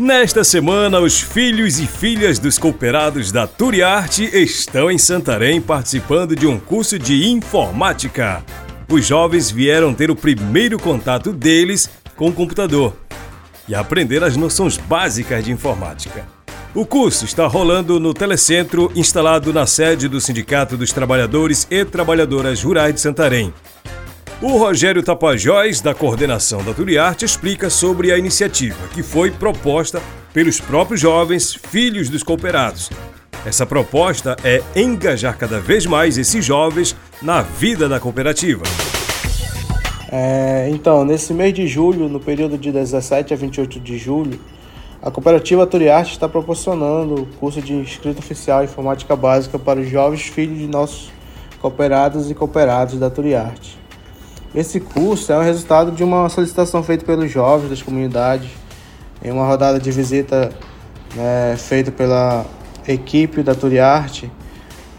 Nesta semana, os filhos e filhas dos cooperados da Turiarte estão em Santarém participando de um curso de informática. Os jovens vieram ter o primeiro contato deles com o computador e aprender as noções básicas de informática. O curso está rolando no telecentro instalado na sede do Sindicato dos Trabalhadores e Trabalhadoras Rurais de Santarém. O Rogério Tapajós, da coordenação da Turiarte, explica sobre a iniciativa que foi proposta pelos próprios jovens filhos dos cooperados. Essa proposta é engajar cada vez mais esses jovens na vida da cooperativa. É, então, nesse mês de julho, no período de 17 a 28 de julho, a cooperativa Turiarte está proporcionando o curso de inscrito oficial em informática básica para os jovens filhos de nossos cooperados e cooperados da Turiarte. Esse curso é o resultado de uma solicitação feita pelos jovens das comunidades, em uma rodada de visita né, feita pela equipe da Turiarte.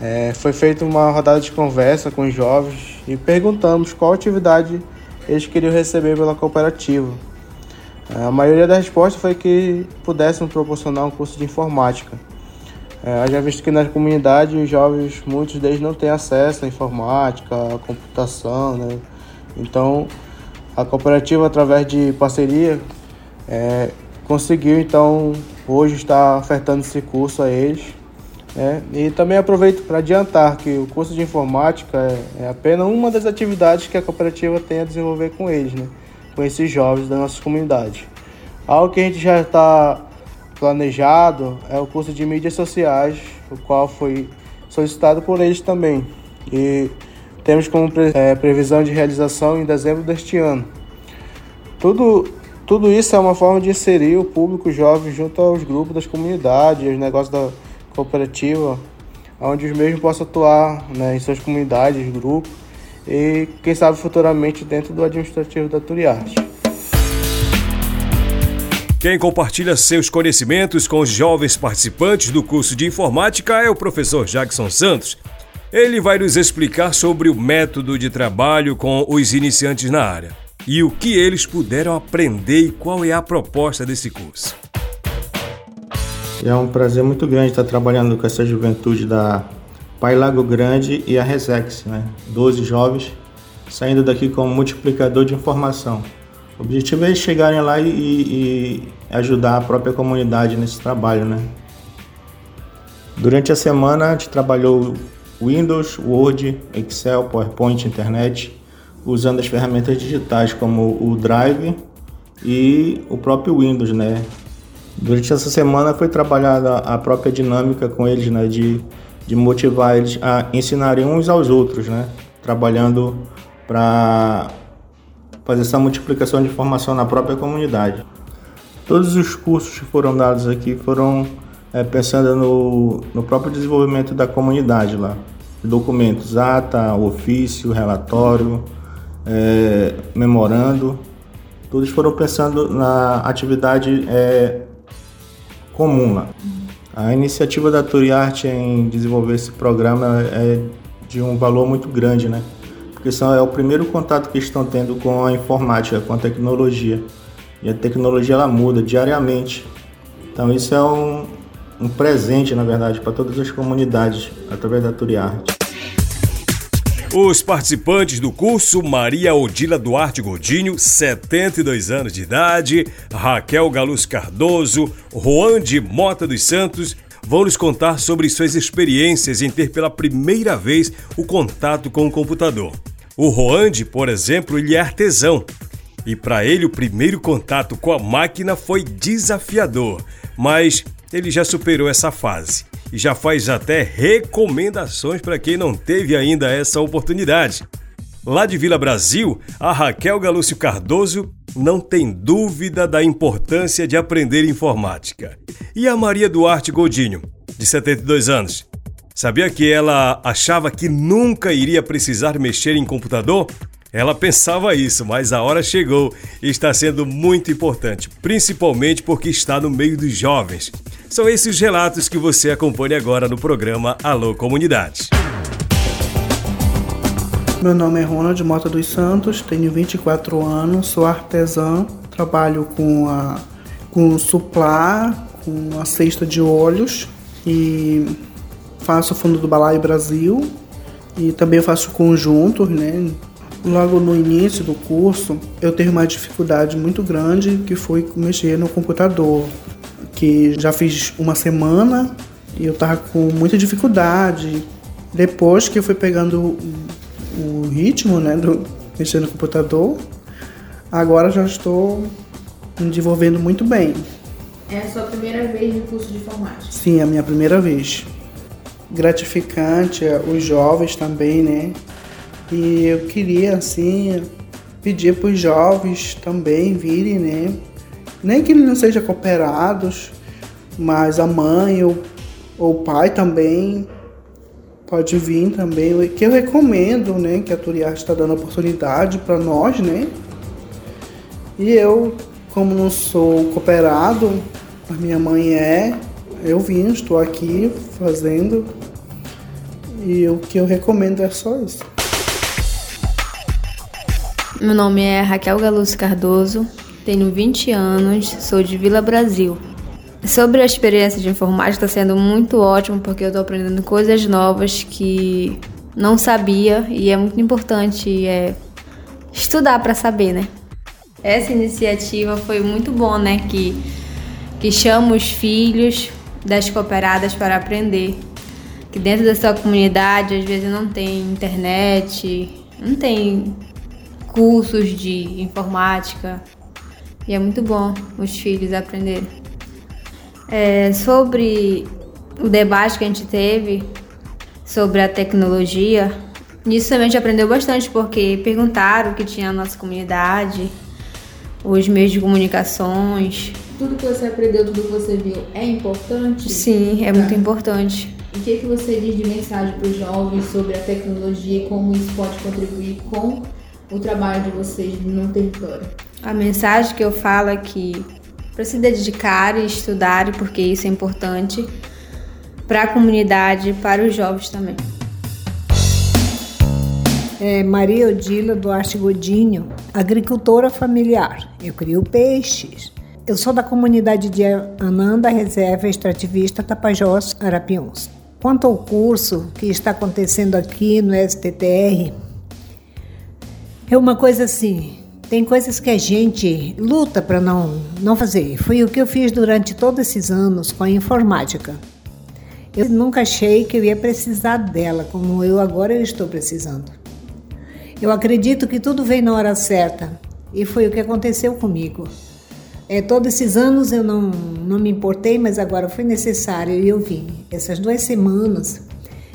É, foi feita uma rodada de conversa com os jovens e perguntamos qual atividade eles queriam receber pela cooperativa. É, a maioria da resposta foi que pudéssemos proporcionar um curso de informática. É, já visto que na comunidade os jovens, muitos deles não têm acesso à informática, à computação, né? Então, a cooperativa, através de parceria, é, conseguiu, então, hoje estar ofertando esse curso a eles. Né? E também aproveito para adiantar que o curso de informática é, é, apenas uma das atividades que a cooperativa tem a desenvolver com eles, né? com esses jovens da nossa comunidade. Algo que a gente já está planejado é o curso de mídias sociais, o qual foi solicitado por eles também. E temos como é, previsão de realização em dezembro deste ano. Tudo, tudo isso é uma forma de inserir o público jovem junto aos grupos das comunidades, aos negócios da cooperativa, onde os mesmos possam atuar né, em suas comunidades, grupos e, quem sabe, futuramente dentro do administrativo da Turiarte. Quem compartilha seus conhecimentos com os jovens participantes do curso de informática é o professor Jackson Santos, ele vai nos explicar sobre o método de trabalho com os iniciantes na área e o que eles puderam aprender e qual é a proposta desse curso. É um prazer muito grande estar trabalhando com essa juventude da Pai Lago Grande e a Resex, né? 12 jovens saindo daqui como multiplicador de informação. O objetivo é eles chegarem lá e, e ajudar a própria comunidade nesse trabalho, né? Durante a semana a gente trabalhou Windows, Word, Excel, PowerPoint, Internet, usando as ferramentas digitais como o Drive e o próprio Windows, né? Durante essa semana foi trabalhada a própria dinâmica com eles, né? De, de motivar eles a ensinarem uns aos outros, né? Trabalhando para fazer essa multiplicação de informação na própria comunidade. Todos os cursos que foram dados aqui foram é, pensando no, no próprio desenvolvimento da comunidade lá. Documentos, ata, ofício, relatório, é, memorando, todos foram pensando na atividade é, comum lá. A iniciativa da Turiarte em desenvolver esse programa é de um valor muito grande, né? Porque são, é o primeiro contato que estão tendo com a informática, com a tecnologia. E a tecnologia ela muda diariamente. Então isso é um, um presente, na verdade, para todas as comunidades através da Turiarte. Os participantes do curso Maria Odila Duarte Godinho, 72 anos de idade, Raquel Galuz Cardoso, Juan de Mota dos Santos, vão nos contar sobre suas experiências em ter pela primeira vez o contato com o computador. O Roande, por exemplo, ele é artesão. E para ele o primeiro contato com a máquina foi desafiador, mas ele já superou essa fase e já faz até recomendações para quem não teve ainda essa oportunidade. Lá de Vila Brasil, a Raquel Galúcio Cardoso não tem dúvida da importância de aprender informática. E a Maria Duarte Godinho, de 72 anos, sabia que ela achava que nunca iria precisar mexer em computador? Ela pensava isso, mas a hora chegou e está sendo muito importante, principalmente porque está no meio dos jovens. São esses relatos que você acompanha agora no programa Alô Comunidade. Meu nome é Ronald Mota dos Santos, tenho 24 anos, sou artesã, trabalho com a com suplá, com a cesta de óleos e faço fundo do balaio Brasil e também faço conjuntos, né? Logo no início do curso, eu tive uma dificuldade muito grande que foi mexer no computador, que já fiz uma semana e eu tava com muita dificuldade. Depois que eu fui pegando o ritmo, né, do mexer no computador, agora já estou me desenvolvendo muito bem. É a sua primeira vez no curso de informática? Sim, é a minha primeira vez. Gratificante, é, os jovens também, né? E eu queria, assim, pedir para os jovens também virem, né? Nem que eles não sejam cooperados, mas a mãe ou, ou o pai também pode vir também. Que eu recomendo, né? Que a Turiarte está dando oportunidade para nós, né? E eu, como não sou cooperado, a minha mãe é, eu vim, estou aqui fazendo. E o que eu recomendo é só isso. Meu nome é Raquel Galuz Cardoso, tenho 20 anos, sou de Vila Brasil. Sobre a experiência de informática está sendo muito ótimo porque eu estou aprendendo coisas novas que não sabia e é muito importante é, estudar para saber, né? Essa iniciativa foi muito bom, né? Que, que chama os filhos das cooperadas para aprender. Que dentro da sua comunidade às vezes não tem internet, não tem cursos de informática. E é muito bom os filhos aprenderem. É, sobre o debate que a gente teve sobre a tecnologia, nisso também a gente aprendeu bastante, porque perguntaram o que tinha na nossa comunidade, os meios de comunicações. Tudo que você aprendeu, tudo que você viu, é importante? Sim, é tá. muito importante. E o que, que você diz de mensagem para os jovens sobre a tecnologia e como isso pode contribuir com o trabalho de vocês no território? A mensagem que eu falo é que para se dedicar e estudar, porque isso é importante para a comunidade, para os jovens também. É Maria Odila Duarte Godinho, agricultora familiar. Eu crio peixes. Eu sou da comunidade de Ananda Reserva Extrativista Tapajós, Arapiuns. Quanto ao curso que está acontecendo aqui no STTR, é uma coisa assim, tem coisas que a gente luta para não, não fazer. Foi o que eu fiz durante todos esses anos com a informática. Eu nunca achei que eu ia precisar dela, como eu agora eu estou precisando. Eu acredito que tudo vem na hora certa e foi o que aconteceu comigo. É, todos esses anos eu não, não me importei, mas agora foi necessário e eu vim. Essas duas semanas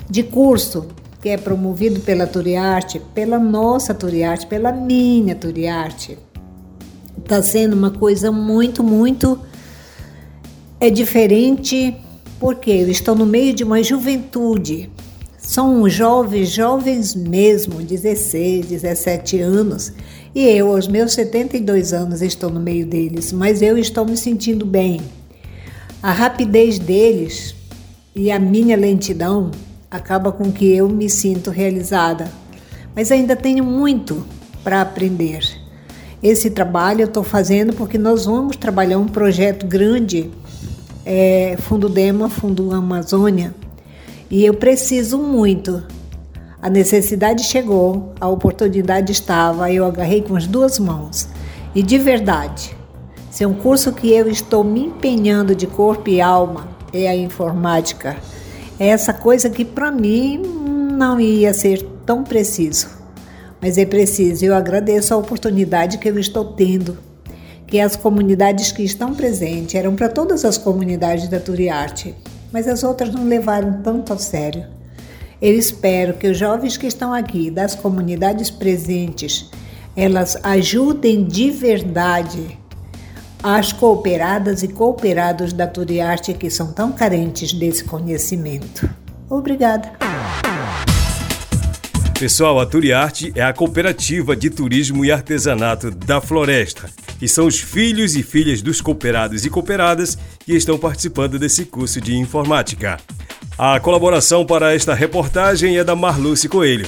de curso que é promovido pela Turiarte, pela nossa Turiarte, pela minha Turiarte. Está sendo uma coisa muito, muito é diferente porque eu estou no meio de uma juventude. São jovens, jovens mesmo, 16, 17 anos. E eu, aos meus 72 anos, estou no meio deles, mas eu estou me sentindo bem. A rapidez deles e a minha lentidão acaba com que eu me sinto realizada. Mas ainda tenho muito para aprender. Esse trabalho eu estou fazendo porque nós vamos trabalhar um projeto grande, é, Fundo Dema, Fundo Amazônia, e eu preciso muito. A necessidade chegou, a oportunidade estava, eu agarrei com as duas mãos. E de verdade, se é um curso que eu estou me empenhando de corpo e alma, é a informática essa coisa que para mim não ia ser tão preciso. Mas é preciso. Eu agradeço a oportunidade que eu estou tendo, que as comunidades que estão presentes eram para todas as comunidades da Turiarte, mas as outras não levaram tanto a sério. Eu espero que os jovens que estão aqui, das comunidades presentes, elas ajudem de verdade às cooperadas e cooperados da Turiarte que são tão carentes desse conhecimento. Obrigada. Pessoal, a Turiarte é a cooperativa de turismo e artesanato da Floresta. E são os filhos e filhas dos cooperados e cooperadas que estão participando desse curso de informática. A colaboração para esta reportagem é da Marluce Coelho.